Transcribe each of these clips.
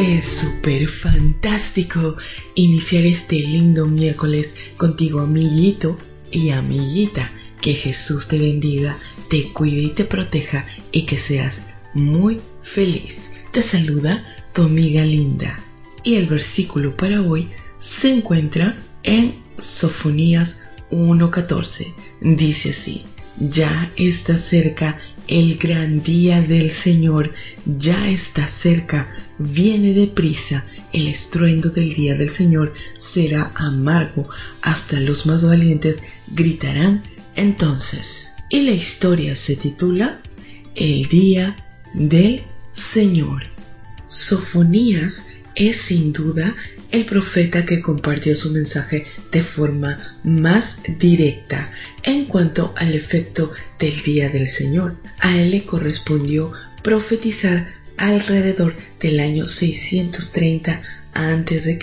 Es súper fantástico iniciar este lindo miércoles contigo, amiguito y amiguita. Que Jesús te bendiga, te cuide y te proteja y que seas muy feliz. Te saluda tu amiga linda. Y el versículo para hoy se encuentra en Sofonías 1.14. Dice así, ya está cerca el gran día del Señor, ya está cerca, viene deprisa, el estruendo del día del Señor será amargo, hasta los más valientes gritarán entonces. Y la historia se titula El día del Señor. Sofonías es sin duda el profeta que compartió su mensaje de forma más directa en cuanto al efecto del día del Señor. A él le correspondió profetizar alrededor del año 630 a.C.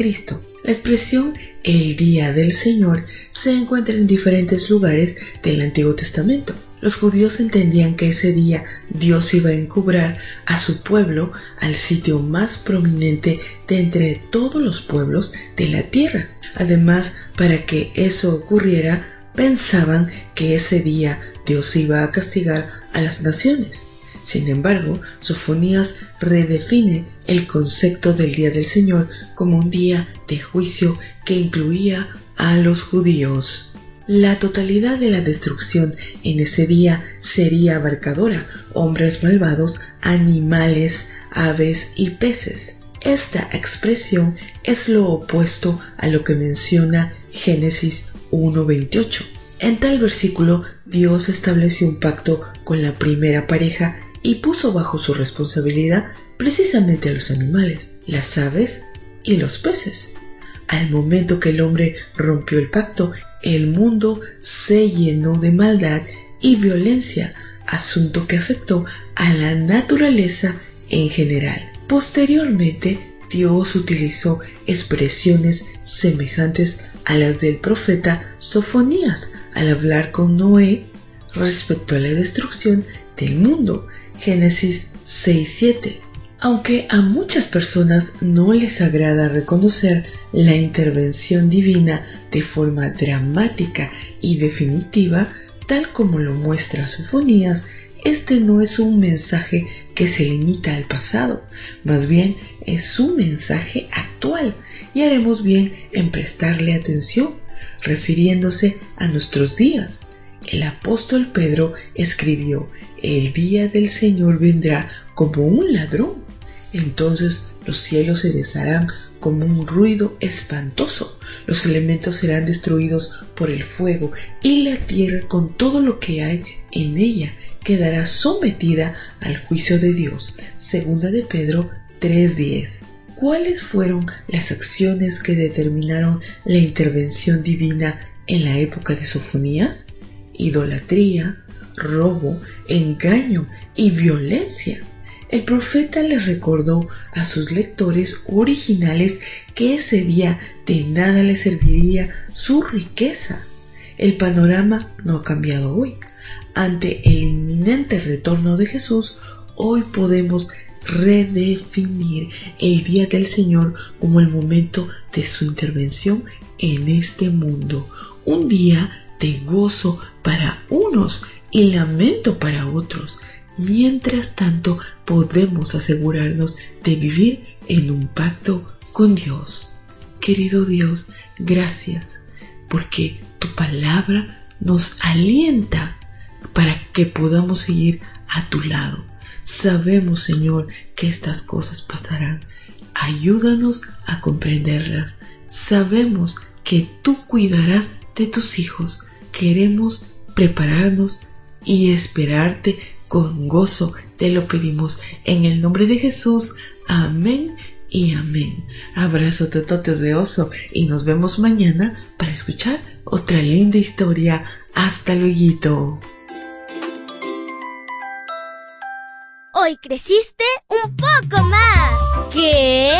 La expresión el día del Señor se encuentra en diferentes lugares del Antiguo Testamento. Los judíos entendían que ese día Dios iba a encubrar a su pueblo al sitio más prominente de entre todos los pueblos de la tierra. Además, para que eso ocurriera, pensaban que ese día Dios iba a castigar a las naciones. Sin embargo, Sofonías redefine el concepto del Día del Señor como un día de juicio que incluía a los judíos. La totalidad de la destrucción en ese día sería abarcadora, hombres malvados, animales, aves y peces. Esta expresión es lo opuesto a lo que menciona Génesis 1.28. En tal versículo, Dios estableció un pacto con la primera pareja y puso bajo su responsabilidad precisamente a los animales, las aves y los peces. Al momento que el hombre rompió el pacto, el mundo se llenó de maldad y violencia, asunto que afectó a la naturaleza en general. Posteriormente, Dios utilizó expresiones semejantes a las del profeta Sofonías al hablar con Noé respecto a la destrucción del mundo Génesis 6.7. Aunque a muchas personas no les agrada reconocer la intervención divina de forma dramática y definitiva, tal como lo muestra Sofonías, este no es un mensaje que se limita al pasado, más bien es un mensaje actual y haremos bien en prestarle atención, refiriéndose a nuestros días. El apóstol Pedro escribió el día del Señor vendrá como un ladrón. Entonces los cielos se desharán como un ruido espantoso, los elementos serán destruidos por el fuego y la tierra con todo lo que hay en ella quedará sometida al juicio de Dios. Segunda de Pedro 3:10. ¿Cuáles fueron las acciones que determinaron la intervención divina en la época de Sofonías? Idolatría, robo, engaño y violencia. El profeta les recordó a sus lectores originales que ese día de nada les serviría su riqueza. El panorama no ha cambiado hoy. Ante el inminente retorno de Jesús, hoy podemos redefinir el día del Señor como el momento de su intervención en este mundo. Un día de gozo para unos y lamento para otros. Mientras tanto, podemos asegurarnos de vivir en un pacto con Dios. Querido Dios, gracias porque tu palabra nos alienta para que podamos seguir a tu lado. Sabemos, Señor, que estas cosas pasarán. Ayúdanos a comprenderlas. Sabemos que tú cuidarás de tus hijos. Queremos prepararnos y esperarte con gozo. Te lo pedimos en el nombre de Jesús. Amén y amén. Abrazo tototes de oso y nos vemos mañana para escuchar otra linda historia. Hasta luego. Hoy creciste un poco más. ¿Qué?